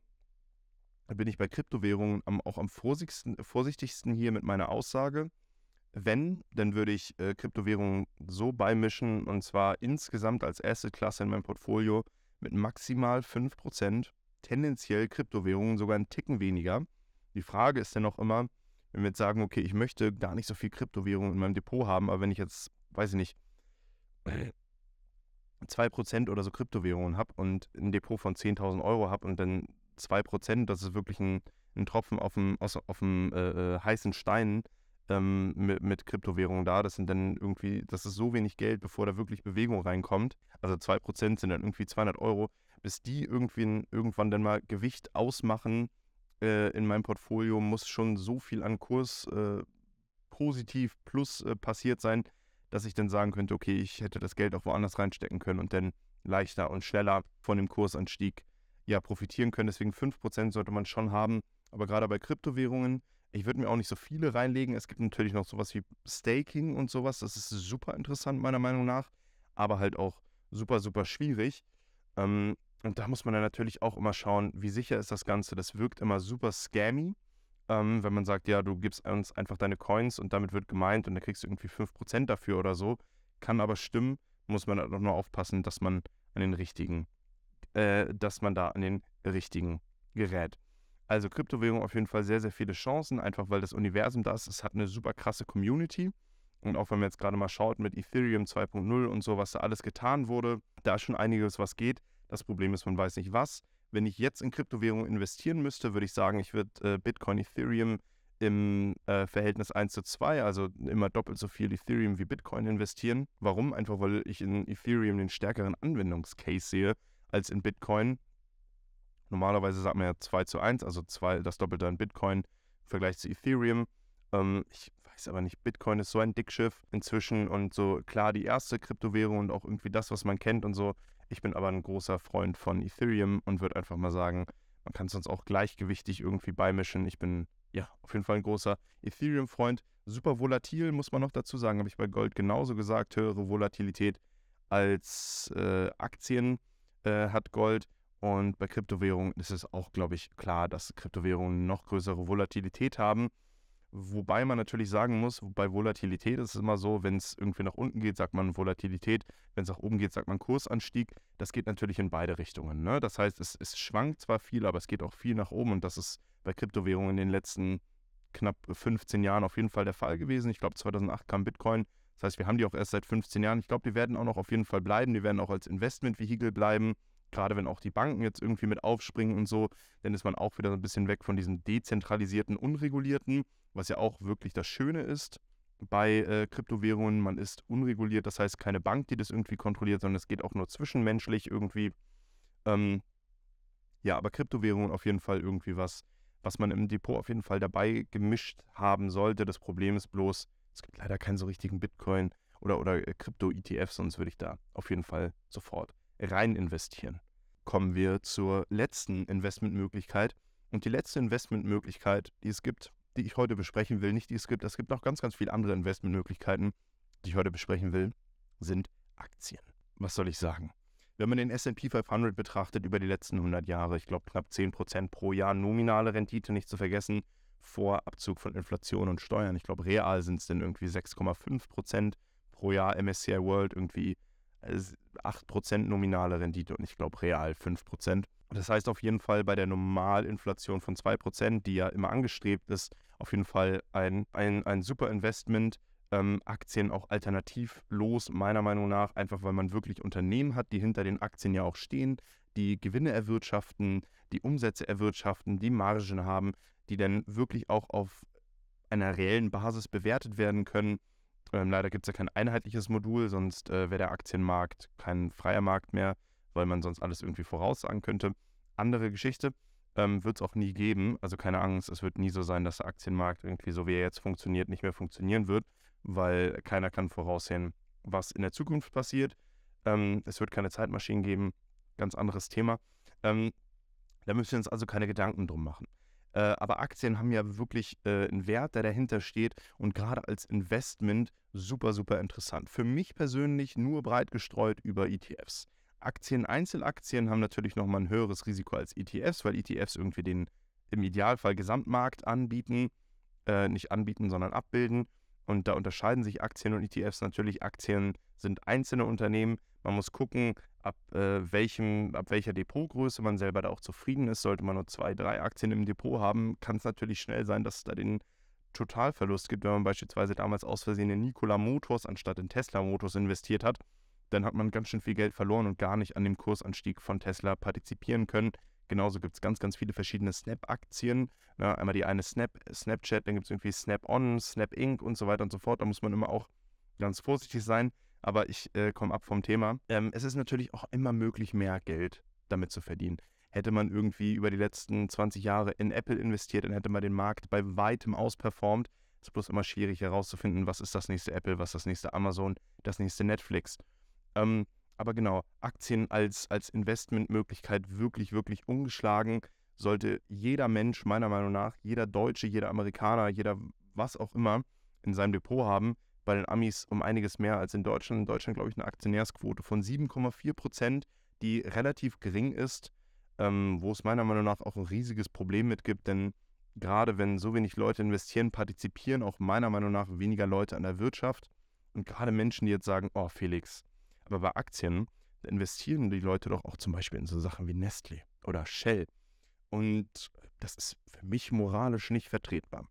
bin ich bei Kryptowährungen am, auch am vorsichtigsten, vorsichtigsten hier mit meiner Aussage. Wenn, dann würde ich äh, Kryptowährungen so beimischen und zwar insgesamt als Assetklasse in meinem Portfolio mit maximal 5%, tendenziell Kryptowährungen sogar einen Ticken weniger. Die Frage ist dann auch immer, wenn wir jetzt sagen, okay, ich möchte gar nicht so viel Kryptowährungen in meinem Depot haben, aber wenn ich jetzt, weiß ich nicht, 2% oder so Kryptowährungen habe und ein Depot von 10.000 Euro habe und dann 2%, das ist wirklich ein, ein Tropfen auf dem, auf dem äh, äh, heißen Stein ähm, mit, mit Kryptowährungen da. Das sind dann irgendwie, das ist so wenig Geld, bevor da wirklich Bewegung reinkommt. Also 2% sind dann irgendwie 200 Euro. Bis die irgendwie irgendwann dann mal Gewicht ausmachen äh, in meinem Portfolio muss schon so viel an Kurs äh, positiv plus äh, passiert sein, dass ich dann sagen könnte, okay, ich hätte das Geld auch woanders reinstecken können und dann leichter und schneller von dem Kursanstieg ja profitieren können. Deswegen 5% sollte man schon haben. Aber gerade bei Kryptowährungen, ich würde mir auch nicht so viele reinlegen. Es gibt natürlich noch sowas wie Staking und sowas. Das ist super interessant, meiner Meinung nach. Aber halt auch super, super schwierig. Ähm, und da muss man dann natürlich auch immer schauen, wie sicher ist das Ganze. Das wirkt immer super scammy, ähm, wenn man sagt, ja, du gibst uns einfach deine Coins und damit wird gemeint und dann kriegst du irgendwie 5% dafür oder so. Kann aber stimmen, muss man auch nur aufpassen, dass man an den richtigen, äh, dass man da an den richtigen gerät. Also Kryptowährung auf jeden Fall sehr, sehr viele Chancen, einfach weil das Universum da ist. Es hat eine super krasse Community. Und auch wenn man jetzt gerade mal schaut mit Ethereum 2.0 und so, was da alles getan wurde, da ist schon einiges, was geht. Das Problem ist, man weiß nicht was. Wenn ich jetzt in Kryptowährungen investieren müsste, würde ich sagen, ich würde äh, Bitcoin, Ethereum im äh, Verhältnis 1 zu 2, also immer doppelt so viel Ethereum wie Bitcoin investieren. Warum? Einfach weil ich in Ethereum den stärkeren Anwendungscase sehe als in Bitcoin. Normalerweise sagt man ja 2 zu 1, also zwei, das Doppelte an Bitcoin im Vergleich zu Ethereum. Ähm, ich weiß aber nicht, Bitcoin ist so ein Dickschiff inzwischen und so klar die erste Kryptowährung und auch irgendwie das, was man kennt und so. Ich bin aber ein großer Freund von Ethereum und würde einfach mal sagen, man kann es sonst auch gleichgewichtig irgendwie beimischen. Ich bin ja auf jeden Fall ein großer Ethereum-Freund. Super volatil, muss man noch dazu sagen, habe ich bei Gold genauso gesagt. Höhere Volatilität als äh, Aktien äh, hat Gold. Und bei Kryptowährungen ist es auch, glaube ich, klar, dass Kryptowährungen noch größere Volatilität haben. Wobei man natürlich sagen muss, bei Volatilität ist es immer so, wenn es irgendwie nach unten geht, sagt man Volatilität, wenn es nach oben geht, sagt man Kursanstieg. Das geht natürlich in beide Richtungen. Ne? Das heißt, es, es schwankt zwar viel, aber es geht auch viel nach oben und das ist bei Kryptowährungen in den letzten knapp 15 Jahren auf jeden Fall der Fall gewesen. Ich glaube, 2008 kam Bitcoin. Das heißt, wir haben die auch erst seit 15 Jahren. Ich glaube, die werden auch noch auf jeden Fall bleiben. Die werden auch als Investmentvehikel bleiben gerade wenn auch die Banken jetzt irgendwie mit aufspringen und so, dann ist man auch wieder so ein bisschen weg von diesem dezentralisierten, unregulierten, was ja auch wirklich das Schöne ist bei äh, Kryptowährungen. Man ist unreguliert, das heißt keine Bank, die das irgendwie kontrolliert, sondern es geht auch nur zwischenmenschlich irgendwie. Ähm, ja, aber Kryptowährungen auf jeden Fall irgendwie was, was man im Depot auf jeden Fall dabei gemischt haben sollte. Das Problem ist bloß, es gibt leider keinen so richtigen Bitcoin oder, oder äh, Krypto-ETF, sonst würde ich da auf jeden Fall sofort rein investieren. Kommen wir zur letzten Investmentmöglichkeit. Und die letzte Investmentmöglichkeit, die es gibt, die ich heute besprechen will, nicht die es gibt, es gibt noch ganz, ganz viele andere Investmentmöglichkeiten, die ich heute besprechen will, sind Aktien. Was soll ich sagen? Wenn man den SP 500 betrachtet über die letzten 100 Jahre, ich glaube knapp 10% pro Jahr nominale Rendite, nicht zu vergessen, vor Abzug von Inflation und Steuern. Ich glaube, real sind es dann irgendwie 6,5% pro Jahr MSCI World, irgendwie 8% nominale Rendite und ich glaube real 5%. Das heißt auf jeden Fall bei der Normalinflation von 2%, die ja immer angestrebt ist, auf jeden Fall ein, ein, ein super Investment. Ähm, Aktien auch alternativlos, meiner Meinung nach, einfach weil man wirklich Unternehmen hat, die hinter den Aktien ja auch stehen, die Gewinne erwirtschaften, die Umsätze erwirtschaften, die Margen haben, die dann wirklich auch auf einer reellen Basis bewertet werden können ähm, leider gibt es ja kein einheitliches Modul, sonst äh, wäre der Aktienmarkt kein freier Markt mehr, weil man sonst alles irgendwie voraussagen könnte. Andere Geschichte ähm, wird es auch nie geben. Also keine Angst, es wird nie so sein, dass der Aktienmarkt irgendwie so wie er jetzt funktioniert, nicht mehr funktionieren wird, weil keiner kann voraussehen, was in der Zukunft passiert. Ähm, es wird keine Zeitmaschinen geben, ganz anderes Thema. Ähm, da müssen wir uns also keine Gedanken drum machen. Äh, aber Aktien haben ja wirklich äh, einen Wert, der dahinter steht und gerade als Investment super, super interessant. Für mich persönlich nur breit gestreut über ETFs. Aktien, Einzelaktien haben natürlich nochmal ein höheres Risiko als ETFs, weil ETFs irgendwie den im Idealfall Gesamtmarkt anbieten, äh, nicht anbieten, sondern abbilden. Und da unterscheiden sich Aktien und ETFs natürlich. Aktien sind einzelne Unternehmen. Man muss gucken, ab, äh, welchem, ab welcher Depotgröße man selber da auch zufrieden ist. Sollte man nur zwei, drei Aktien im Depot haben, kann es natürlich schnell sein, dass es da den Totalverlust gibt. Wenn man beispielsweise damals aus Versehen in Nikola Motors anstatt in Tesla Motors investiert hat, dann hat man ganz schön viel Geld verloren und gar nicht an dem Kursanstieg von Tesla partizipieren können. Genauso gibt es ganz, ganz viele verschiedene Snap-Aktien. Ne? Einmal die eine Snap, Snapchat, dann gibt es irgendwie Snap-On, Snap Inc. und so weiter und so fort. Da muss man immer auch ganz vorsichtig sein. Aber ich äh, komme ab vom Thema. Ähm, es ist natürlich auch immer möglich, mehr Geld damit zu verdienen. Hätte man irgendwie über die letzten 20 Jahre in Apple investiert, dann hätte man den Markt bei weitem ausperformt. Es ist bloß immer schwierig herauszufinden, was ist das nächste Apple, was ist das nächste Amazon, das nächste Netflix. Ähm, aber genau, Aktien als, als Investmentmöglichkeit wirklich, wirklich ungeschlagen sollte jeder Mensch, meiner Meinung nach, jeder Deutsche, jeder Amerikaner, jeder was auch immer in seinem Depot haben. Bei den Amis um einiges mehr als in Deutschland. In Deutschland, glaube ich, eine Aktionärsquote von 7,4 Prozent, die relativ gering ist, ähm, wo es meiner Meinung nach auch ein riesiges Problem mit gibt, denn gerade wenn so wenig Leute investieren, partizipieren auch meiner Meinung nach weniger Leute an der Wirtschaft. Und gerade Menschen, die jetzt sagen, oh Felix, aber bei Aktien investieren die Leute doch auch zum Beispiel in so Sachen wie Nestle oder Shell. Und das ist für mich moralisch nicht vertretbar.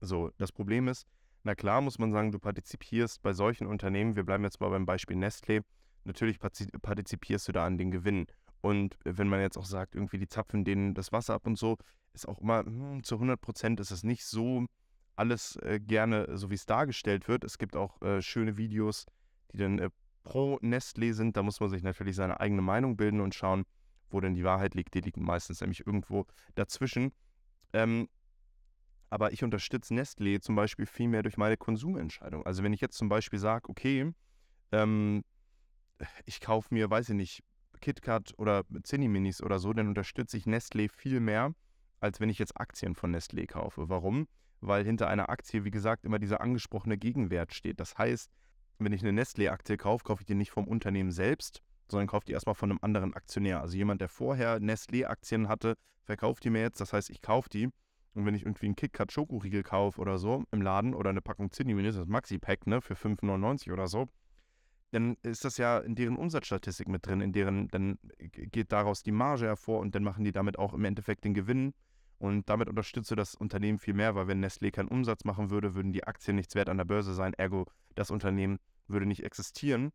So, das Problem ist, na klar muss man sagen, du partizipierst bei solchen Unternehmen, wir bleiben jetzt mal beim Beispiel Nestle, natürlich partizipierst du da an den Gewinnen. Und wenn man jetzt auch sagt, irgendwie die zapfen denen das Wasser ab und so, ist auch immer hm, zu 100 Prozent ist es nicht so alles äh, gerne, so wie es dargestellt wird. Es gibt auch äh, schöne Videos, die dann äh, pro Nestle sind. Da muss man sich natürlich seine eigene Meinung bilden und schauen, wo denn die Wahrheit liegt. Die liegt meistens nämlich irgendwo dazwischen. Ähm, aber ich unterstütze Nestlé zum Beispiel viel mehr durch meine Konsumentscheidung. Also wenn ich jetzt zum Beispiel sage, okay, ähm, ich kaufe mir, weiß ich nicht, KitKat oder Zinni-Minis oder so, dann unterstütze ich Nestlé viel mehr, als wenn ich jetzt Aktien von Nestlé kaufe. Warum? Weil hinter einer Aktie, wie gesagt, immer dieser angesprochene Gegenwert steht. Das heißt, wenn ich eine Nestlé-Aktie kaufe, kaufe ich die nicht vom Unternehmen selbst, sondern kaufe die erstmal von einem anderen Aktionär. Also jemand, der vorher Nestlé-Aktien hatte, verkauft die mir jetzt. Das heißt, ich kaufe die. Und wenn ich irgendwie einen KitKat Schokoriegel kaufe oder so im Laden oder eine Packung Zinni, das Maxi-Pack, ne, für 5,99 oder so, dann ist das ja in deren Umsatzstatistik mit drin, in deren, dann geht daraus die Marge hervor und dann machen die damit auch im Endeffekt den Gewinn. Und damit unterstützt du das Unternehmen viel mehr, weil wenn Nestlé keinen Umsatz machen würde, würden die Aktien nichts wert an der Börse sein, ergo das Unternehmen würde nicht existieren.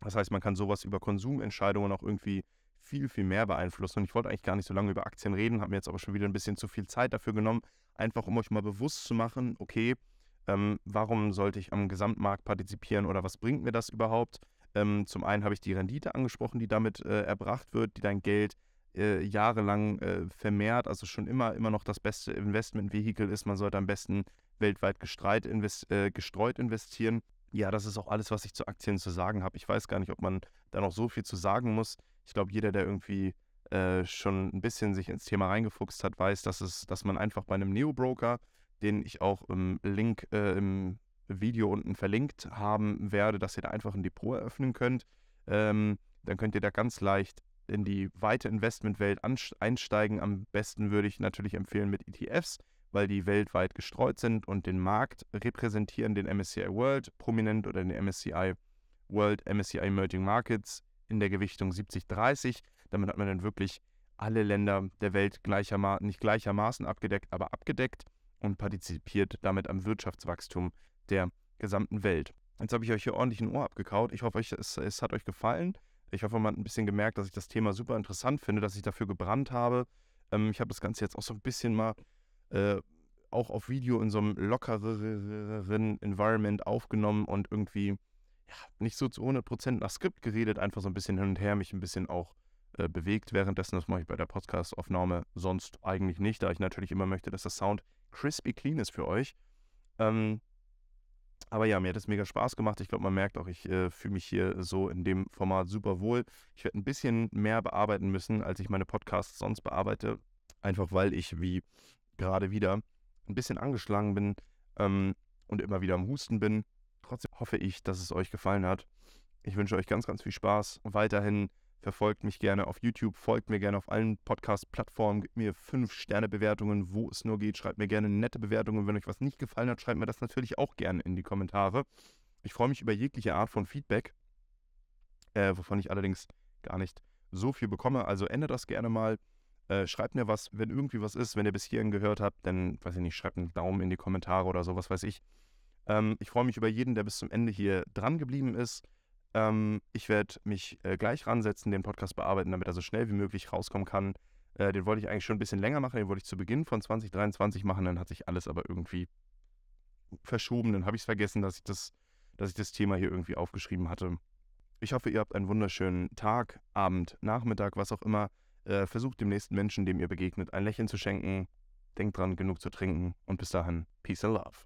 Das heißt, man kann sowas über Konsumentscheidungen auch irgendwie viel, viel mehr beeinflussen. Und ich wollte eigentlich gar nicht so lange über Aktien reden, habe mir jetzt aber schon wieder ein bisschen zu viel Zeit dafür genommen, einfach um euch mal bewusst zu machen, okay, ähm, warum sollte ich am Gesamtmarkt partizipieren oder was bringt mir das überhaupt? Ähm, zum einen habe ich die Rendite angesprochen, die damit äh, erbracht wird, die dein Geld äh, jahrelang äh, vermehrt, also schon immer, immer noch das beste Investmentvehikel ist. Man sollte am besten weltweit invest äh, gestreut investieren. Ja, das ist auch alles, was ich zu Aktien zu sagen habe. Ich weiß gar nicht, ob man da noch so viel zu sagen muss. Ich glaube, jeder, der irgendwie äh, schon ein bisschen sich ins Thema reingefuchst hat, weiß, dass, es, dass man einfach bei einem Neo-Broker, den ich auch im Link äh, im Video unten verlinkt haben werde, dass ihr da einfach ein Depot eröffnen könnt. Ähm, dann könnt ihr da ganz leicht in die weite Investmentwelt einsteigen. Am besten würde ich natürlich empfehlen mit ETFs weil die weltweit gestreut sind und den Markt repräsentieren, den MSCI World prominent oder den MSCI World MSCI Emerging Markets in der Gewichtung 70-30. Damit hat man dann wirklich alle Länder der Welt gleichermaßen, nicht gleichermaßen abgedeckt, aber abgedeckt und partizipiert damit am Wirtschaftswachstum der gesamten Welt. Jetzt habe ich euch hier ordentlich ein Ohr abgekaut. Ich hoffe, es, es hat euch gefallen. Ich hoffe, man hat ein bisschen gemerkt, dass ich das Thema super interessant finde, dass ich dafür gebrannt habe. Ähm, ich habe das Ganze jetzt auch so ein bisschen mal äh, auch auf Video in so einem lockereren Environment aufgenommen und irgendwie ja, nicht so zu 100% nach Skript geredet, einfach so ein bisschen hin und her, mich ein bisschen auch äh, bewegt währenddessen. Das mache ich bei der Podcast-Aufnahme sonst eigentlich nicht, da ich natürlich immer möchte, dass das Sound crispy clean ist für euch. Ähm, aber ja, mir hat es mega Spaß gemacht. Ich glaube, man merkt auch, ich äh, fühle mich hier so in dem Format super wohl. Ich werde ein bisschen mehr bearbeiten müssen, als ich meine Podcasts sonst bearbeite. Einfach weil ich, wie gerade wieder ein bisschen angeschlagen bin ähm, und immer wieder am Husten bin. Trotzdem hoffe ich, dass es euch gefallen hat. Ich wünsche euch ganz, ganz viel Spaß. Weiterhin verfolgt mich gerne auf YouTube, folgt mir gerne auf allen Podcast-Plattformen, gebt mir 5-Sterne-Bewertungen, wo es nur geht. Schreibt mir gerne nette Bewertungen. Wenn euch was nicht gefallen hat, schreibt mir das natürlich auch gerne in die Kommentare. Ich freue mich über jegliche Art von Feedback, äh, wovon ich allerdings gar nicht so viel bekomme. Also ändert das gerne mal. Äh, schreibt mir was, wenn irgendwie was ist. Wenn ihr bis hierhin gehört habt, dann, weiß ich nicht, schreibt einen Daumen in die Kommentare oder so, was weiß ich. Ähm, ich freue mich über jeden, der bis zum Ende hier dran geblieben ist. Ähm, ich werde mich äh, gleich ransetzen, den Podcast bearbeiten, damit er so schnell wie möglich rauskommen kann. Äh, den wollte ich eigentlich schon ein bisschen länger machen, den wollte ich zu Beginn von 2023 machen, dann hat sich alles aber irgendwie verschoben. Dann habe ich es vergessen, dass ich das, dass ich das Thema hier irgendwie aufgeschrieben hatte. Ich hoffe, ihr habt einen wunderschönen Tag, Abend, Nachmittag, was auch immer Äh, versucht dem nächsten Menschen, dem ihr begegnet, ein Lächeln zu schenken. Denkt dran, genug zu trinken. Und bis dahin, Peace and Love.